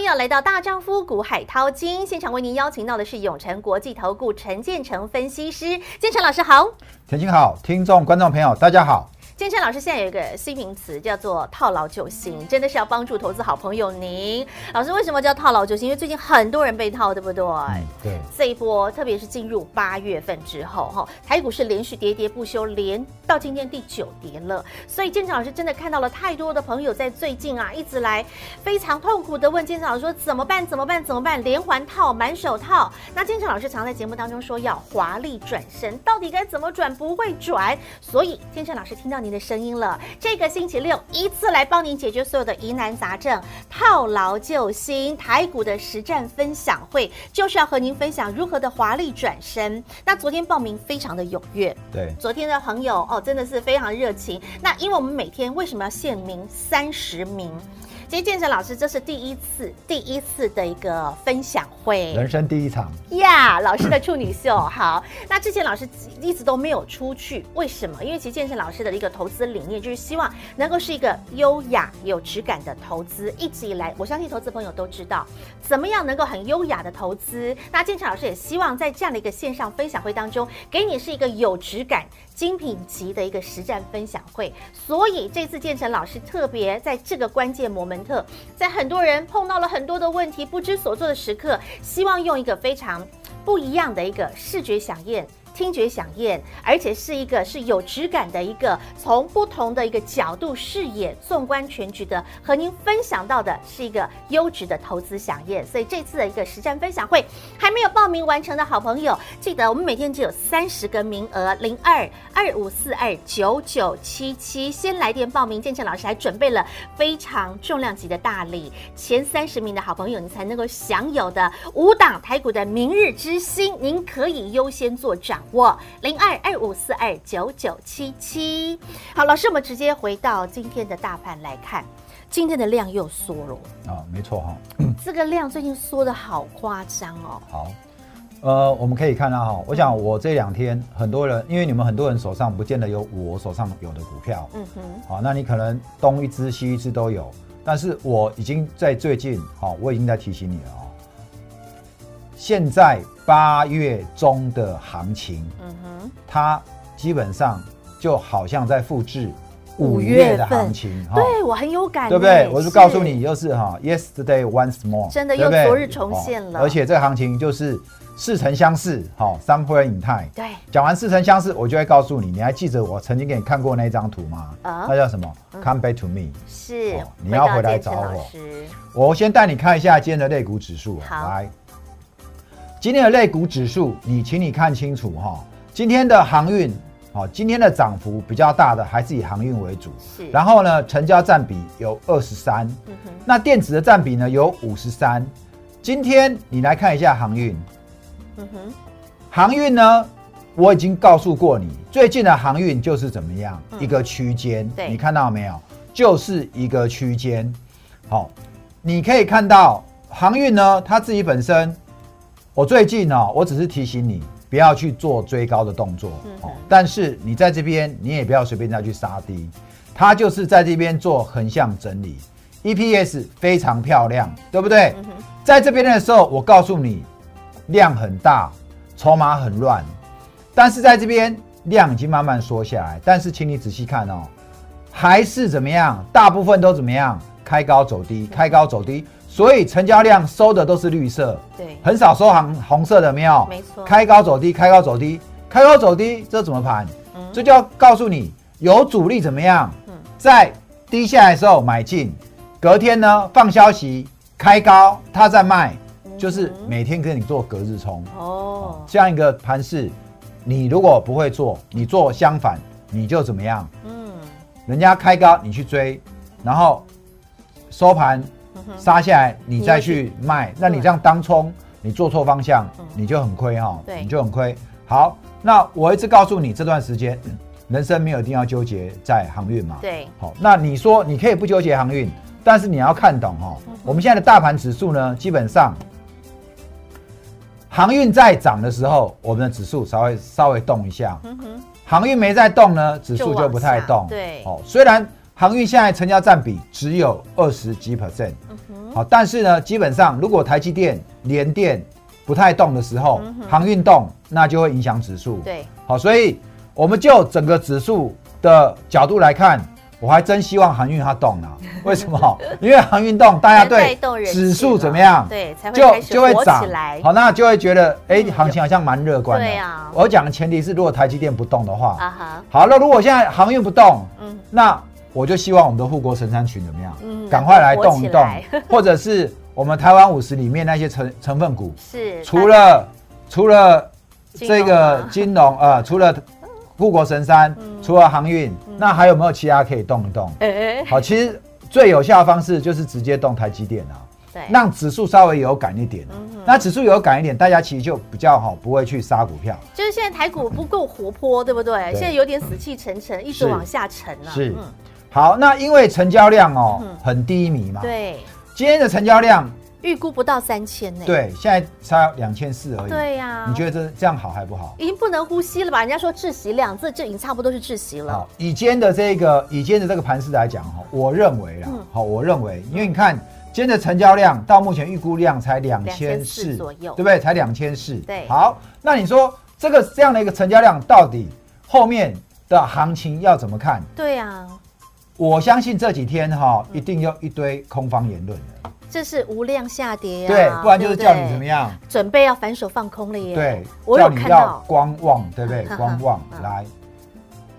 朋友来到大丈夫股海涛金现场，为您邀请到的是永诚国际投顾陈建成分析师，建成老师好，田青好，听众观众朋友大家好。建成老师现在有一个新名词，叫做套牢救星，真的是要帮助投资好朋友您。老师为什么叫套牢救星？因为最近很多人被套，对不对？嗯、对。这一波，特别是进入八月份之后，哈，台股是连续跌跌不休，连到今天第九跌了。所以建成老师真的看到了太多的朋友在最近啊，一直来非常痛苦的问建成老师说怎么办？怎么办？怎么办？连环套、满手套。那建成老师常在节目当中说要华丽转身，到底该怎么转？不会转。所以建成老师听到你的声音了，这个星期六一次来帮您解决所有的疑难杂症，套牢救星，台股的实战分享会就是要和您分享如何的华丽转身。那昨天报名非常的踊跃，对，昨天的朋友哦真的是非常热情。那因为我们每天为什么要限名三十名？其实建成老师这是第一次，第一次的一个分享会，人生第一场呀！Yeah, 老师的处女秀，好。那之前老师一直都没有出去，为什么？因为其实建成老师的一个投资理念就是希望能够是一个优雅、有质感的投资。一直以来，我相信投资朋友都知道，怎么样能够很优雅的投资。那建成老师也希望在这样的一个线上分享会当中，给你是一个有质感、精品级的一个实战分享会。所以这次建成老师特别在这个关键摩门。特在很多人碰到了很多的问题，不知所措的时刻，希望用一个非常不一样的一个视觉响应。听觉饗宴，而且是一个是有质感的一个，从不同的一个角度视野，纵观全局的，和您分享到的是一个优质的投资饗宴。所以这次的一个实战分享会，还没有报名完成的好朋友，记得我们每天只有三十个名额，零二二五四二九九七七，先来电报名。建成老师还准备了非常重量级的大礼，前三十名的好朋友，你才能够享有的五档台股的明日之星，您可以优先做掌。我零二二五四二九九七七，好，老师，我们直接回到今天的大盘来看，今天的量又缩了啊，没错哈，这个量最近缩的好夸张哦。好，呃，我们可以看到哈，我想我这两天很多人，因为你们很多人手上不见得有我手上有的股票，嗯哼，好，那你可能东一只西一只都有，但是我已经在最近，好，我已经在提醒你了啊。现在八月中的行情，嗯哼，它基本上就好像在复制五月的行情，对我很有感，对不对？我就告诉你，又是哈，yesterday once more，真的又昨日重现了。而且这个行情就是似曾相识，哈 in time。对，讲完似曾相识，我就会告诉你，你还记得我曾经给你看过那张图吗？啊，那叫什么？Come back to me，是，你要回来找我。我先带你看一下今天的类股指数，来。今天的类股指数，你请你看清楚哈。今天的航运，好，今天的涨幅比较大的还是以航运为主。是。然后呢，成交占比有二十三。那电子的占比呢有五十三。今天你来看一下航运。嗯哼。航运呢，我已经告诉过你，最近的航运就是怎么样、嗯、一个区间。对。你看到没有？就是一个区间。好，你可以看到航运呢，它自己本身。我最近呢、哦，我只是提醒你不要去做追高的动作，嗯、但是你在这边你也不要随便再去杀低，它就是在这边做横向整理，EPS 非常漂亮，对不对？嗯、在这边的时候，我告诉你量很大，筹码很乱，但是在这边量已经慢慢缩下来，但是请你仔细看哦，还是怎么样？大部分都怎么样？开高走低，开高走低。所以成交量收的都是绿色，对，很少收红红色的，没有，没错。开高走低，开高走低，开高走低，这怎么盘？嗯，这就要告诉你有主力怎么样？嗯，在低下来的时候买进，隔天呢放消息开高，他再卖，就是每天跟你做隔日冲哦。这样一个盘势，你如果不会做，你做相反，你就怎么样？嗯，人家开高你去追，然后收盘。杀下来，你再去卖，那你这样当冲，你做错方向，嗯、你就很亏哈，对你就很亏。好，那我一直告诉你，这段时间人生没有一定要纠结在航运嘛。对，好，那你说你可以不纠结航运，但是你要看懂哈，嗯、我们现在的大盘指数呢，基本上航运在涨的时候，我们的指数稍微稍微动一下，嗯、哼航运没在动呢，指数就不太动。对，哦，虽然。航运现在成交占比只有二十几 percent，好，但是呢，基本上如果台积电、联电不太动的时候，嗯、航运动，那就会影响指数。对，好，所以我们就整个指数的角度来看，我还真希望航运它动啊。为什么？因为航运动，大家对指数怎么样？对，才会就就会涨。好，那就会觉得，哎，行情好像蛮乐观的。对啊。我讲的前提是，如果台积电不动的话，啊哈。好，那如果现在航运不动，嗯，那我就希望我们的护国神山群怎么样？嗯，赶快来动一动，或者是我们台湾五十里面那些成成分股，是除了除了这个金融啊，除了护国神山，除了航运，那还有没有其他可以动一动？好，其实。最有效的方式就是直接动台积电啊，对，让指数稍微有感一点。嗯，那指数有感一点，大家其实就比较好，不会去杀股票。就是现在台股不够活泼，对不对？对，现在有点死气沉沉，一直往下沉了。是，嗯、好，那因为成交量哦、嗯、很低迷嘛。对，今天的成交量。预估不到三千呢，对，现在差两千四而已。对呀，你觉得这这样好还不好？已经不能呼吸了吧？人家说窒息量，这这已经差不多是窒息了。好，以今天的这个以今天的这个盘势来讲哈，我认为啦，好，我认为，因为你看今天的成交量到目前预估量才两千四左右，对不对？才两千四。对，好，那你说这个这样的一个成交量，到底后面的行情要怎么看？对呀，我相信这几天哈，一定有一堆空方言论的。这是无量下跌啊！对，不然就是叫你怎么样？准备要反手放空了耶！对，叫你要观望，对不对？观望来，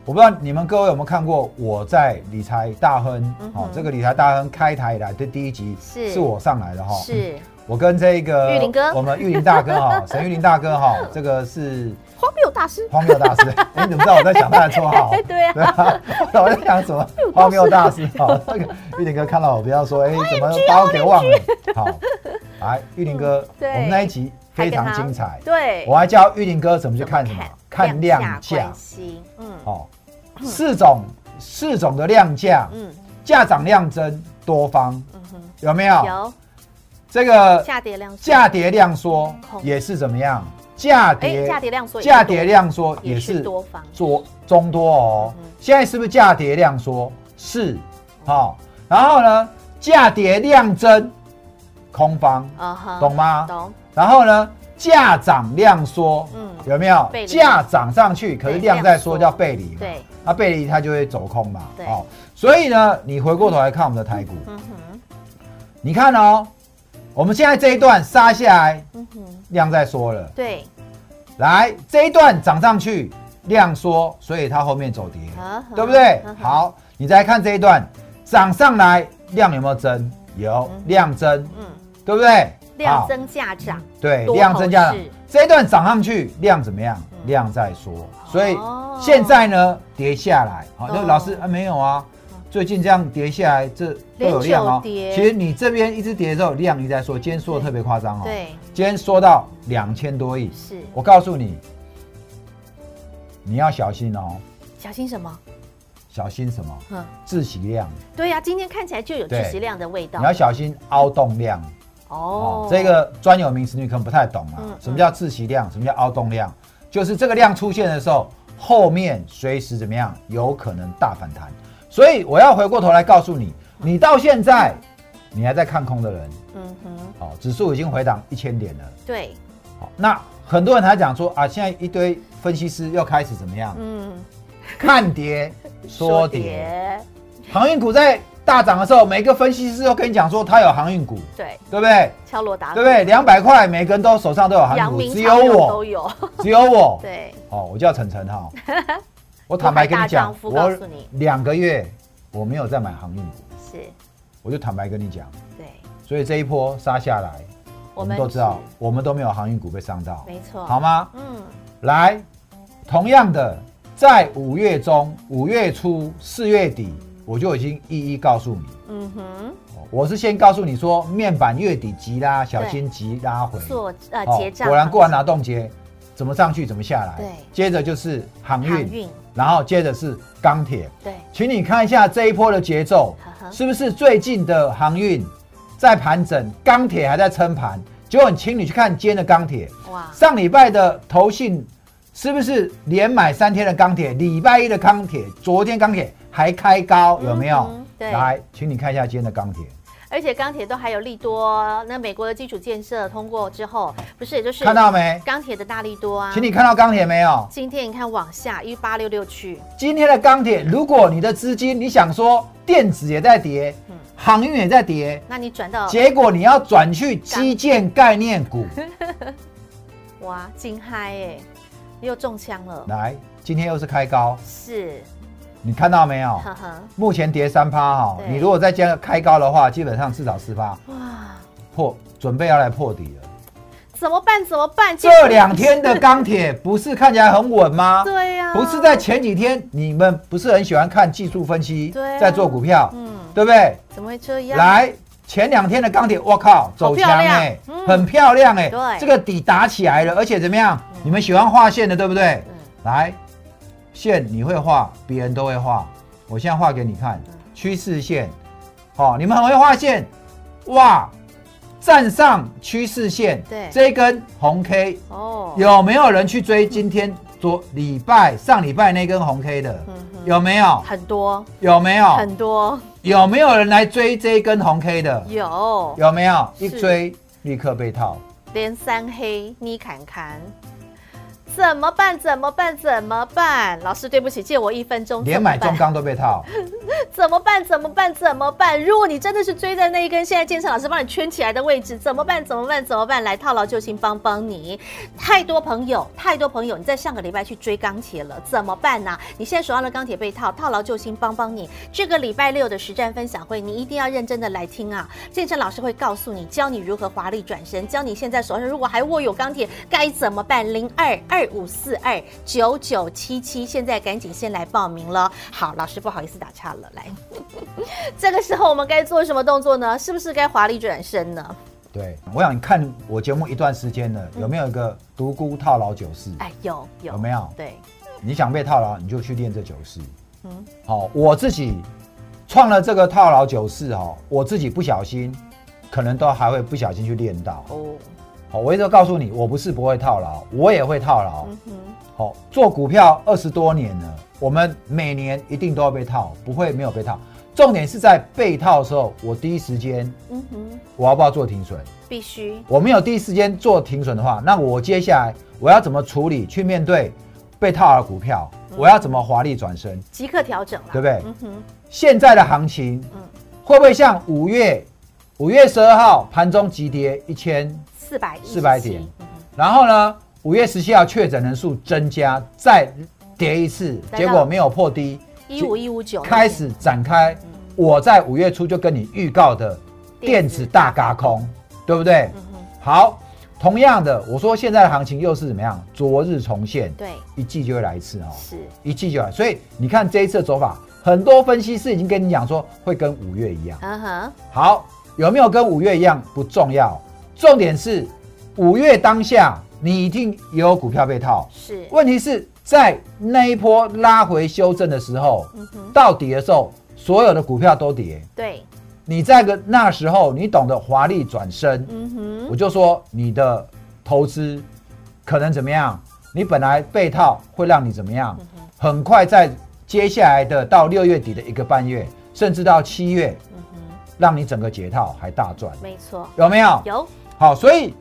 我不知道你们各位有没有看过我在理财大亨哦，这个理财大亨开台以来的第一集是是我上来的哈，是我跟这个玉林哥，我们玉林大哥哈，沈玉林大哥哈，这个是。荒谬大师，荒谬大师，哎，你怎么知道我在讲他的绰号？对啊，我在讲什么？荒谬大师，好，那个玉林哥看到我，不要说，哎，怎么把我给忘了？好，来，玉林哥，我们那一集非常精彩，对，我还教玉林哥怎么去看什么？看量价，嗯，好，四种四种的量价，嗯，价涨量增多方，嗯哼，有没有？有，这个价跌量价跌量缩也是怎么样？价跌价跌量缩，价跌量缩也是多方做中多哦。现在是不是价跌量缩？是，好。然后呢，价跌量增，空方，懂吗？懂。然后呢，价涨量缩，嗯，有没有？价涨上去，可是量在缩，叫背离。对，那背离它就会走空嘛。对。所以呢，你回过头来看我们的台股，嗯哼，你看哦。我们现在这一段杀下来，嗯哼，量在缩了。对，来这一段涨上去，量缩，所以它后面走跌，对不对？好，你再看这一段涨上来，量有没有增？有，量增，嗯，对不对？量增价涨，对，量增价涨。这一段涨上去，量怎么样？量在缩，所以现在呢，跌下来，好，那老师啊，没有啊。最近这样跌下来，这都有量哦。其实你这边一直跌的时候，量一直在说，今天说的特别夸张哦。对，今天说到两千多亿。是，我告诉你，你要小心哦。小心什么？小心什么？嗯，窒息量。对呀，今天看起来就有窒息量的味道。你要小心凹动量。哦，这个专有名词你可能不太懂啊。什么叫窒息量？什么叫凹动量？就是这个量出现的时候，后面随时怎么样，有可能大反弹。所以我要回过头来告诉你，你到现在你还在看空的人，嗯哼，好，指数已经回档一千点了，对，好，那很多人还讲说啊，现在一堆分析师又开始怎么样？嗯，看跌说跌，航运股在大涨的时候，每个分析师都跟你讲说他有航运股，对，对不对？敲锣打鼓，对不对？两百块，每个人都手上都有航运股，只有我都有，只有我，对，哦，我叫晨晨哈。我坦白跟你讲，我两个月我没有再买航运股，是，我就坦白跟你讲，对，所以这一波杀下来，我们都知道，我们都没有航运股被伤到，没错，好吗？嗯，来，同样的，在五月中、五月初、四月底，我就已经一一告诉你，嗯哼，我是先告诉你说，面板月底急拉，小心急拉回，做呃结账，果然过完劳动节，怎么上去怎么下来，对，接着就是航运。然后接着是钢铁，对，请你看一下这一波的节奏，呵呵是不是最近的航运在盘整，钢铁还在撑盘？结果，请你去看今天的钢铁，哇，上礼拜的投信是不是连买三天的钢铁？礼拜一的钢铁，昨天钢铁还开高，有没有？嗯、对，来，请你看一下今天的钢铁。而且钢铁都还有利多，那美国的基础建设通过之后，不是也就是看到没？钢铁的大利多啊，请你看到钢铁没有？今天你看往下一八六六去。今天的钢铁，如果你的资金你想说电子也在跌，嗯、航运也在跌，那你转到结果你要转去基建概念股，哇，惊嗨哎，又中枪了。来，今天又是开高，是。你看到没有？呵呵目前跌三趴哈，你如果再加开高的话，基本上至少四趴。哇，破准备要来破底了，怎么办？怎么办？这两天的钢铁不是看起来很稳吗？对呀、啊，不是在前几天你们不是很喜欢看技术分析，对、啊，在做股票，嗯，对不对？怎么会这样？来，前两天的钢铁，我靠，走强哎、欸嗯，很漂亮哎、欸，对，这个底打起来了，而且怎么样？嗯、你们喜欢画线的，对不对？嗯、来。线你会画，别人都会画。我现在画给你看，趋势线，好、哦，你们很会画线，哇，站上趋势线，对，这一根红 K，哦，有没有人去追今天昨礼拜上礼拜那根红 K 的？嗯、有没有？很多。有没有？很多。有没有人来追这一根红 K 的？有。有没有？一追立刻被套，连三黑，你砍砍。怎么办？怎么办？怎么办？老师，对不起，借我一分钟。连买中钢都被套。怎么办？怎么办？怎么办？如果你真的是追在那一根，现在建成老师帮你圈起来的位置，怎么办？怎么办？怎么办？来套牢救星帮帮你。太多朋友，太多朋友，你在上个礼拜去追钢铁了，怎么办呢？你现在手上的钢铁被套，套牢救星帮帮你。这个礼拜六的实战分享会，你一定要认真的来听啊！建成老师会告诉你，教你如何华丽转身，教你现在手上如果还握有钢铁该怎么办。零二二五四二九九七七，现在赶紧先来报名了。好，老师不好意思打岔了，来。这个时候我们该做什么动作呢？是不是该华丽转身呢？对，我想看我节目一段时间了，有没有一个独孤套牢九式？哎，有有，有没有？对，你想被套牢，你就去练这九式。嗯，好，我自己创了这个套牢九式哈，我自己不小心，可能都还会不小心去练到。哦，好，我一直告诉你，我不是不会套牢，我也会套牢。好，做股票二十多年了。我们每年一定都要被套，不会没有被套。重点是在被套的时候，我第一时间，嗯哼，我要不要做停损？必须。我没有第一时间做停损的话，那我接下来我要怎么处理？去面对被套的股票，嗯、我要怎么华丽转身？即刻调整了，对不对？嗯哼。现在的行情，嗯，会不会像五月五月十二号盘中急跌一千四百四百点，嗯，然后呢，五月十七号确诊人数增加，再。跌一次，结果没有破低，一五一五九开始展开。我在五月初就跟你预告的电子大嘎空，对不对？好，同样的，我说现在的行情又是怎么样？昨日重现，对，一季就会来一次哦，是一季就来。所以你看这一次的走法，很多分析师已经跟你讲说会跟五月一样。嗯哼，好，有没有跟五月一样不重要，重点是五月当下你一定也有股票被套，是，问题是。在那一波拉回修正的时候，嗯、到底的时候，所有的股票都跌。对，你在个那时候，你懂得华丽转身，嗯，我就说你的投资可能怎么样？你本来被套会让你怎么样？嗯、很快在接下来的到六月底的一个半月，甚至到七月，嗯，让你整个解套还大赚。没错，有没有？有。好，所以。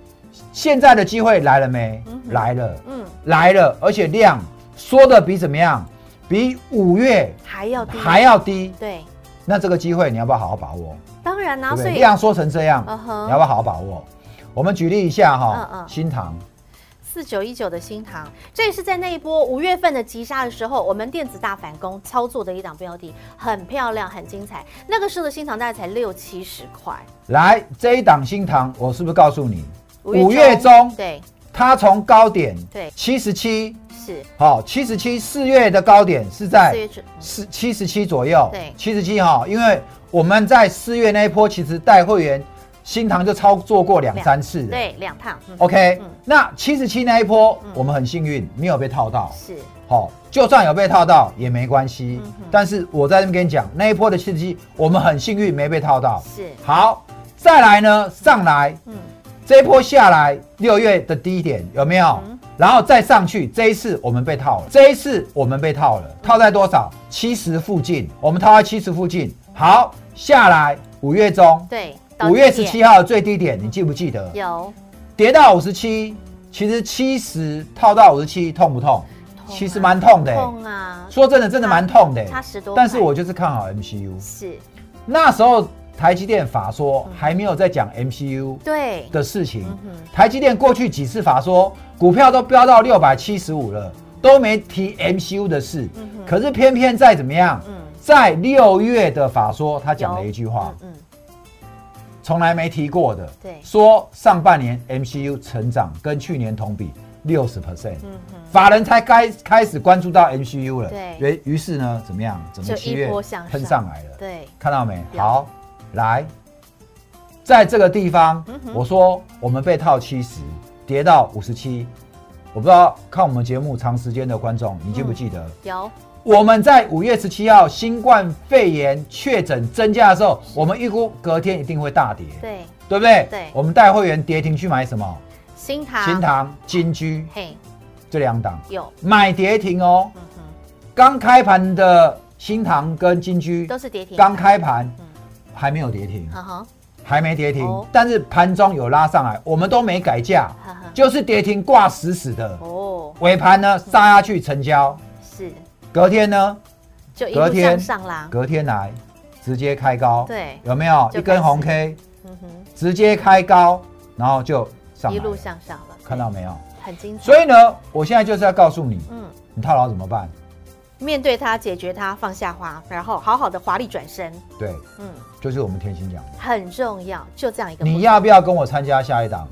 现在的机会来了没？嗯、来了，嗯，来了，而且量缩的比怎么样？比五月还要低，还要低。对，那这个机会你要不要好好把握？当然啦、啊，所以量缩成这样、嗯，你要不要好好把握？我们举例一下哈，新唐四九一九的新塘，这也是在那一波五月份的急杀的时候，我们电子大反攻操作的一档标的，很漂亮，很精彩。那个时候的新塘大概才六七十块。来，这一档新塘，我是不是告诉你？五月中，对，它从高点对七十七是好七十七，四月的高点是在四七十七左右，对七十七哈，因为我们在四月那一波其实带会员新塘就操作过两三次，对两趟、嗯、，OK，、嗯、那七十七那一波、嗯、我们很幸运没有被套到，是。好，就算有被套到也没关系、嗯，但是我在这边跟你讲那一波的七十七我们很幸运没被套到，是。好，再来呢上来，嗯。这一波下来，六月的低点有没有、嗯？然后再上去，这一次我们被套了，这一次我们被套了，套在多少？七十附近，我们套在七十附近。好，下来五月中，对，五月十七号的最低点，你记不记得？有，跌到五十七，其实七十套到五十七，痛不痛？其实蛮痛的、欸，痛啊！说真的，真的蛮痛的、欸，差十多。但是我就是看好 MCU，是那时候。台积电法说还没有在讲 MCU 对的事情。台积电过去几次法说股票都飙到六百七十五了，都没提 MCU 的事。可是偏偏在怎么样，嗯在六月的法说，他讲了一句话，从来没提过的，对说上半年 MCU 成长跟去年同比六十 percent，法人才该开始关注到 MCU 了。对，于是呢，怎么样？怎么七月喷上来了？对，看到没？好。来，在这个地方，嗯、我说我们被套七十，跌到五十七。我不知道看我们节目长时间的观众，你记不记得？嗯、有。我们在五月十七号新冠肺炎确诊增加的时候，我们预估隔天一定会大跌。对，对不对？对。我们带会员跌停去买什么？新塘、新塘、金居，嘿，这两档有买跌停哦。嗯哼。刚开盘的新塘跟金居都是跌停，刚开盘。嗯还没有跌停，还没跌停，但是盘中有拉上来，我们都没改价，就是跌停挂死死的。哦，尾盘呢杀下去成交，是，隔天呢，就隔天上啦，隔天来直接开高，对，有没有一根红 K？嗯哼，直接开高，然后就上，一路向上了，看到没有？很精彩。所以呢，我现在就是要告诉你，嗯，你套牢怎么办？面对它，解决它，放下花，然后好好的华丽转身。对，嗯，就是我们天心讲的，很重要，就这样一个。你要不要跟我参加下一档？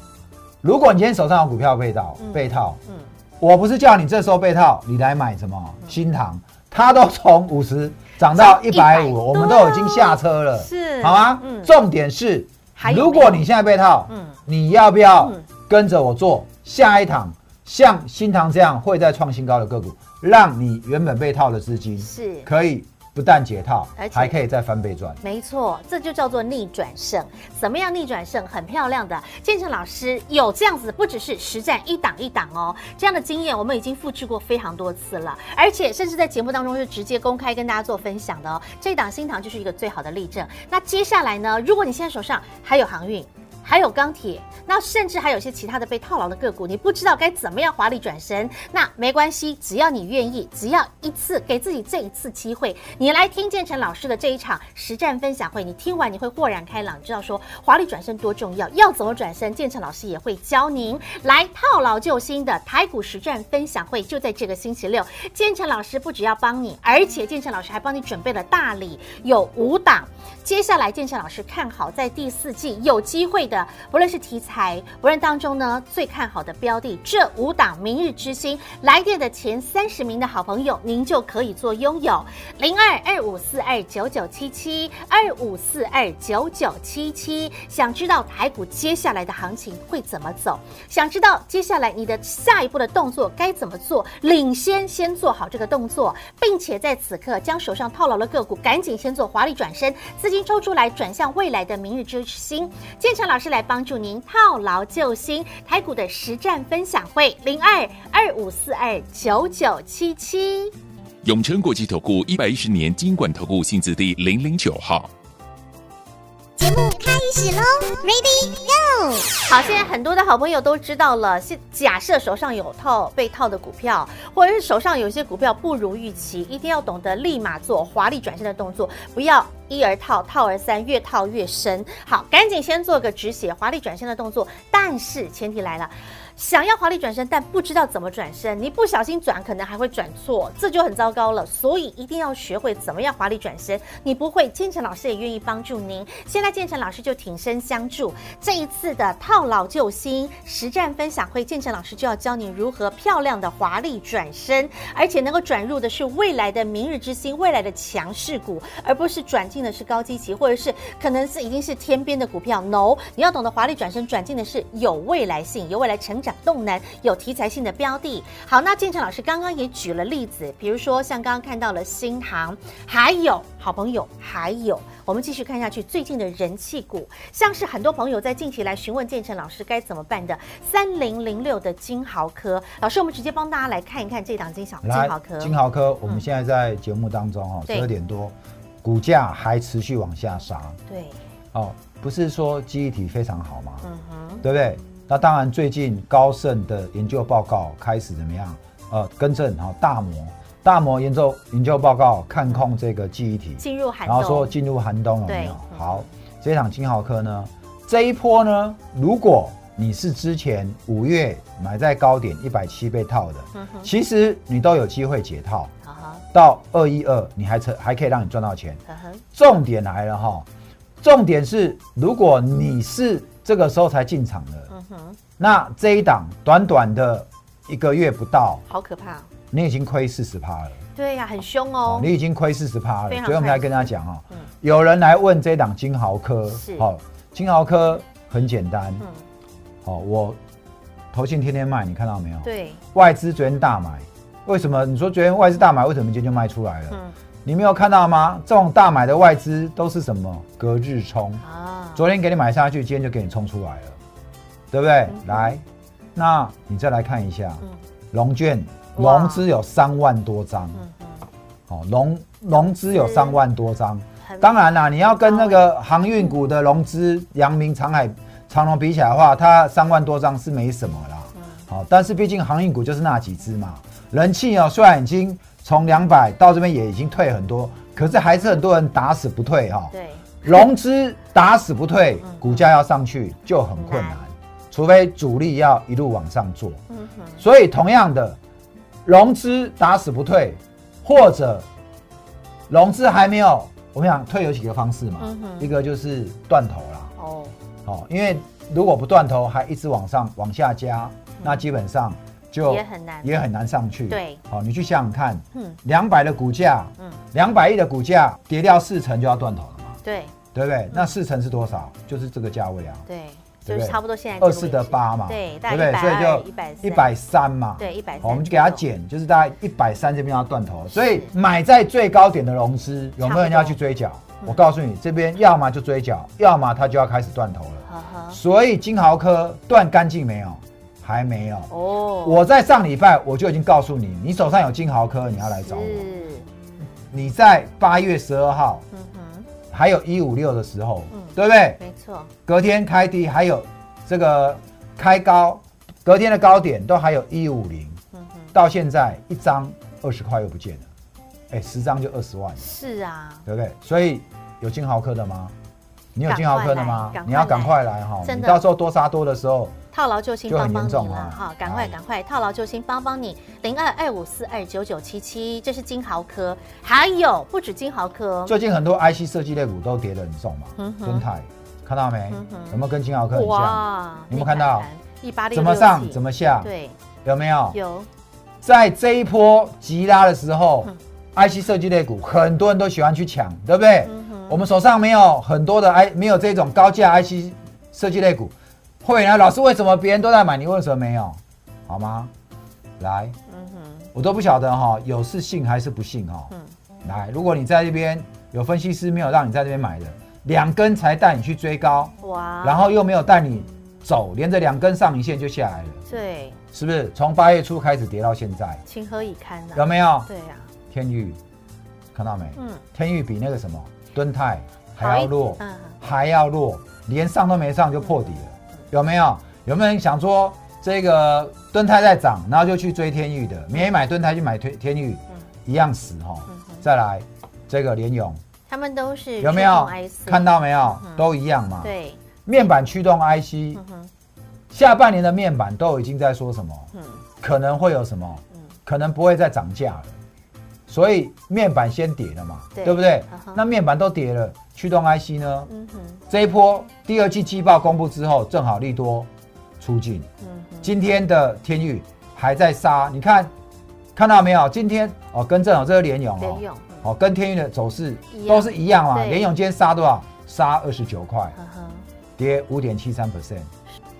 如果你今天手上有股票被套，嗯、被套，嗯，我不是叫你这时候被套，你来买什么？嗯、新塘，它都从五十涨到一百五，我们都已经下车了，是，好吗？嗯，重点是，如果你现在被套，嗯，你要不要跟着我做下一趟？像新塘这样会再创新高的个股，让你原本被套的资金是。可以不但解套，而且还可以再翻倍赚。没错，这就叫做逆转胜。怎么样逆转胜？很漂亮的，建成老师有这样子，不只是实战一档一档哦，这样的经验我们已经复制过非常多次了，而且甚至在节目当中是直接公开跟大家做分享的哦。这一档新塘就是一个最好的例证。那接下来呢？如果你现在手上还有航运，还有钢铁，那甚至还有些其他的被套牢的个股，你不知道该怎么样华丽转身，那没关系，只要你愿意，只要一次给自己这一次机会，你来听建成老师的这一场实战分享会，你听完你会豁然开朗，知道说华丽转身多重要，要怎么转身，建成老师也会教您来套牢救星的台股实战分享会，就在这个星期六，建成老师不只要帮你，而且建成老师还帮你准备了大礼，有五档，接下来建成老师看好在第四季有机会的。不论是题材，不论当中呢最看好的标的，这五档明日之星来电的前三十名的好朋友，您就可以做拥有零二二五四二九九七七二五四二九九七七。想知道台股接下来的行情会怎么走？想知道接下来你的下一步的动作该怎么做？领先先做好这个动作，并且在此刻将手上套牢的个股赶紧先做华丽转身，资金抽出来转向未来的明日之星。建成老师。来帮助您套牢救星，台股的实战分享会零二二五四二九九七七，永诚国际投顾一百一十年金管投顾新字第零零九号。节目开始喽，Ready Go！好，现在很多的好朋友都知道了。现假设手上有套被套的股票，或者是手上有些股票不如预期，一定要懂得立马做华丽转身的动作，不要一而套，套而三，越套越深。好，赶紧先做个止血华丽转身的动作。但是前提来了。想要华丽转身，但不知道怎么转身，你不小心转，可能还会转错，这就很糟糕了。所以一定要学会怎么样华丽转身。你不会，建成老师也愿意帮助您。现在建成老师就挺身相助。这一次的套牢救星实战分享会，建成老师就要教你如何漂亮的华丽转身，而且能够转入的是未来的明日之星，未来的强势股，而不是转进的是高基期，或者是可能是已经是天边的股票。No，你要懂得华丽转身，转进的是有未来性、有未来成长动能、有题材性的标的。好，那建成老师刚刚也举了例子，比如说像刚刚看到了新航，还有好朋友，还有我们继续看下去，最近的人气股，像是很多朋友在近期来询问建成老师该怎么办的三零零六的金豪科，老师，我们直接帮大家来看一看这档金小金豪科。金豪科，我们现在在节目当中哦，十二点多，股价还持续往下杀。对，哦，不是说记忆体非常好吗？嗯哼，对不对？那当然，最近高盛的研究报告开始怎么样？呃，更正哈，大摩大摩研究研究报告看空这个记忆体，进入寒冬，然后说进入寒冬了没有？好，这场金豪科呢，这一波呢，如果你是之前五月买在高点一百七被套的，其实你都有机会解套，到二一二你还成还可以让你赚到钱。重点来了哈，重点是如果你是。这个时候才进场的，嗯哼，那这一档短短的一个月不到，好可怕，你已经亏四十趴了。对呀、啊，很凶哦，你已经亏四十趴了。所以我们来跟大家讲哦，嗯、有人来问这一档金豪科，是，好，金豪科很简单，嗯，好，我投信天天卖，你看到没有？对，外资昨天大买，为什么？你说昨天外资大买，为什么今天就卖出来了？嗯你没有看到吗？这种大买的外资都是什么？隔日冲啊！昨天给你买下去，今天就给你冲出来了，对不对？嗯、来，那你再来看一下，融、嗯、券融资有三万多张，哦，融融资有三万多张。当然啦，你要跟那个航运股的融资，阳明、长海、长隆比起来的话，它三万多张是没什么啦。好，但是毕竟航运股就是那几只嘛，人气哦，虽然已经。从两百到这边也已经退很多，可是还是很多人打死不退哈。对，融资打死不退，股价要上去就很困难，除非主力要一路往上做。所以同样的，融资打死不退，或者融资还没有，我们想退有几个方式嘛。嗯。一个就是断头了。哦。好，因为如果不断头，还一直往上往下加，那基本上。就也很难，也很难上去。对，好，你去想想看，嗯，两百的股价，嗯，两百亿的股价跌掉四成就要断头了嘛？对，对不对？那四成是多少？就是这个价位啊。对，就是差不多现在二四的八嘛。对，对不对？所以就一百一百三嘛。对，一百三。我们就给它减，就是大概一百三这边要断头。所以买在最高点的融资，有没有人要去追缴？我告诉你，这边要么就追缴，要么它就要开始断头了。所以金豪科断干净没有？还没有哦，我在上礼拜我就已经告诉你，你手上有金豪科，你要来找我。你在八月十二号，还有一五六的时候，嗯，对不对？没错。隔天开低，还有这个开高，隔天的高点都还有一五零，到现在一张二十块又不见了，哎，十张就二十万。是啊，对不对？所以有金豪科的吗？你有金豪科的吗？你要赶快来哈，你到时候多杀多的时候。套牢救星帮帮你了哈，赶快赶快套牢救星帮帮你，零二二五四二九九七七，这是金豪科，还有不止金豪科，最近很多 IC 设计类股都跌得很重嘛，敦泰看到没？有没有跟金豪科很像？你有没有看到？一八六怎么上怎么下？对，有没有？有，在这一波急拉的时候，IC 设计类股很多人都喜欢去抢，对不对？我们手上没有很多的 I，没有这种高价 IC 设计类股。会啊，老师，为什么别人都在买，你为什么没有？好吗？来，嗯哼，我都不晓得哈，有是信还是不信哈？嗯，来，如果你在这边有分析师没有让你在这边买的，两根才带你去追高，哇，然后又没有带你走，连着两根上影线就下来了，对，是不是？从八月初开始跌到现在，情何以堪呢？有没有？对呀，天宇看到没？嗯，天宇比那个什么敦泰还要弱，嗯，还要弱，连上都没上就破底了。有没有？有没有人想说这个敦泰在涨，然后就去追天宇的？没买敦泰去买天天钰，一样死哈。再来这个联咏，他们都是有没有看到没有？都一样嘛。对，面板驱动 IC，下半年的面板都已经在说什么？可能会有什么？可能不会再涨价了。所以面板先跌了嘛，对不对？那面板都跌了。驱动 IC 呢？嗯哼，这一波第二季季报公布之后，正好利多出尽。嗯哼，今天的天域还在杀，你看看到没有？今天哦，跟正好这个联勇哦，哦，跟天域的走势都是一样嘛。联勇今天杀多少？杀二十九块，跌五点七三 percent。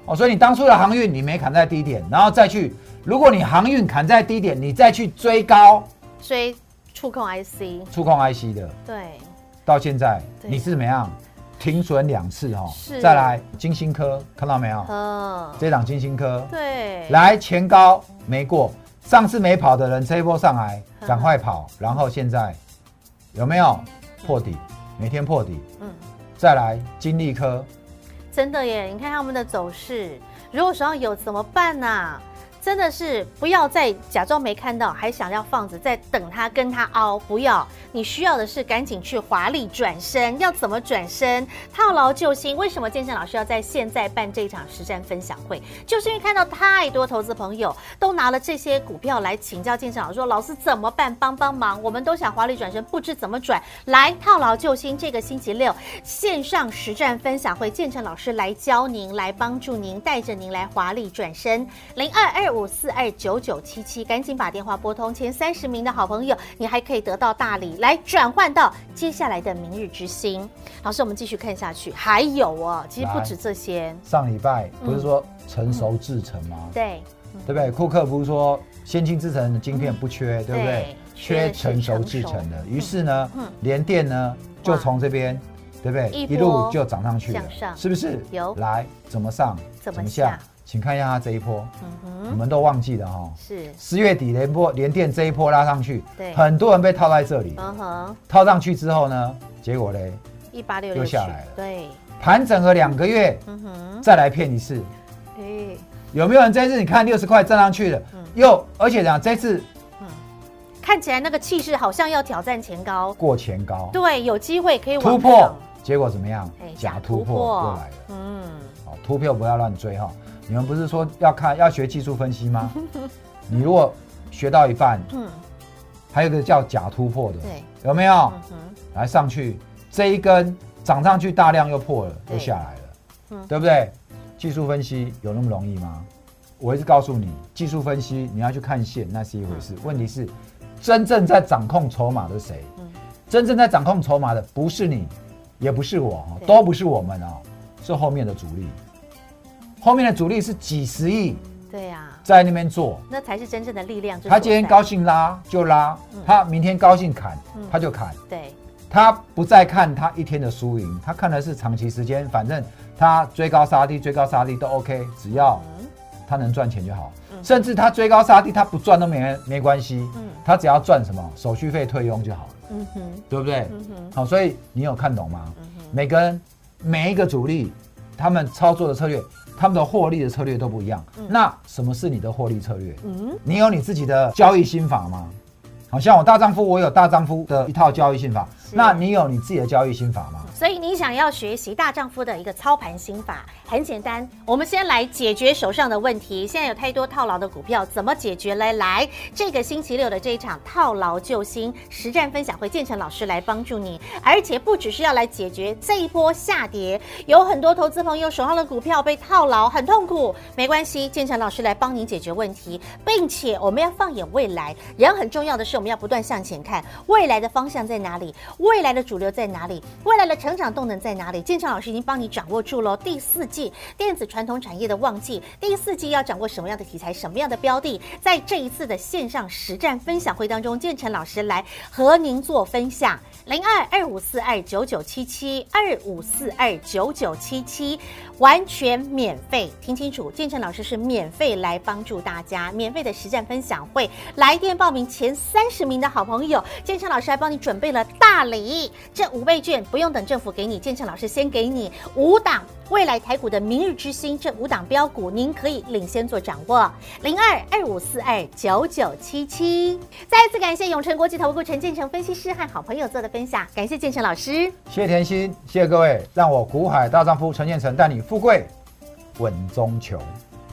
哦，所以你当初的航运你没砍在低点，然后再去，如果你航运砍在低点，你再去追高，追触控 IC，触控 IC 的，对，到现在你是怎么样？停损两次哈，再来金星科看到没有？嗯，这档金星科，对，来前高没过，上次没跑的人这一波上来赶快跑，然后现在有没有破底？每天破底，嗯，再来金利科，真的耶！你看他们的走势，如果手上有怎么办呢、啊？真的是不要再假装没看到，还想要放着，在等他跟他凹，不要。你需要的是赶紧去华丽转身。要怎么转身？套牢救星。为什么建成老师要在现在办这场实战分享会？就是因为看到太多投资朋友都拿了这些股票来请教建成老师，说老师怎么办？帮帮忙！我们都想华丽转身，不知怎么转。来套牢救星，这个星期六线上实战分享会，建成老师来教您，来帮助您，带着您来华丽转身。零二二五四二九九七七，赶紧把电话拨通，前三十名的好朋友，你还可以得到大礼。来转换到接下来的明日之星，老师，我们继续看下去，还有哦，其实不止这些。上礼拜不是说成熟制成吗？嗯、对，对不对？库克不是说先进制成的晶片不缺，嗯、对不对？缺成熟制成的，于是呢，联、嗯、电呢就从这边，对不对？一路就涨上去了，是不是？有来怎么上？怎么下？请看一下它这一波，嗯哼，你们都忘记了哈，是。十月底连波连电这一波拉上去，对，很多人被套在这里，嗯哼，套上去之后呢，结果嘞，一八六六又下来了，对，盘整了两个月，嗯哼，再来骗一次，哎，有没有人这次你看六十块站上去了，又而且讲这次，嗯，看起来那个气势好像要挑战前高，过前高，对，有机会可以突破，结果怎么样？假突破又来了，嗯，好，突破不要乱追哈。你们不是说要看要学技术分析吗？你如果学到一半，嗯，还有一个叫假突破的，对，有没有？嗯，来上去这一根涨上去大量又破了，又下来了，嗯，对不对？技术分析有那么容易吗？我一直告诉你，技术分析你要去看线，那是一回事。问题是，真正在掌控筹码的谁？嗯，真正在掌控筹码的不是你，也不是我，都不是我们哦，是后面的主力。后面的主力是几十亿，对呀，在那边做，那才是真正的力量。他今天高兴拉就拉，他明天高兴砍他就砍。对，他不再看他一天的输赢，他看的是长期时间。反正他追高杀低，追高杀低都 OK，只要他能赚钱就好。甚至他追高杀低，他不赚都没没关系。嗯他只要赚什么手续费退佣就好了。嗯哼，对不对？嗯哼，好，所以你有看懂吗？每个人每一个主力，他们操作的策略。他们的获利的策略都不一样。嗯、那什么是你的获利策略？嗯，你有你自己的交易心法吗？好像我大丈夫，我有大丈夫的一套交易心法。是那你有你自己的交易心法吗？所以你想要学习大丈夫的一个操盘心法，很简单，我们先来解决手上的问题。现在有太多套牢的股票，怎么解决？来来，这个星期六的这一场套牢救星实战分享会，建成老师来帮助你，而且不只是要来解决这一波下跌，有很多投资朋友手上的股票被套牢，很痛苦，没关系，建成老师来帮你解决问题，并且我们要放眼未来，人很重要的是我们要不断向前看，未来的方向在哪里？未来的主流在哪里？未来的成长动能在哪里？建成老师已经帮你掌握住了。第四季电子传统产业的旺季，第四季要掌握什么样的题材，什么样的标的，在这一次的线上实战分享会当中，建成老师来和您做分享。零二二五四二九九七七二五四二九九七七，完全免费，听清楚，建成老师是免费来帮助大家，免费的实战分享会，来电报名前三十名的好朋友，建成老师还帮你准备了大礼，这五倍券不用等政府给你，建成老师先给你五档。未来台股的明日之星，这五档标股，您可以领先做掌握。零二二五四二九九七七。再一次感谢永诚国际投顾陈建成分析师和好朋友做的分享，感谢建成老师，谢谢甜心，谢谢各位，让我股海大丈夫陈建成带你富贵稳中求。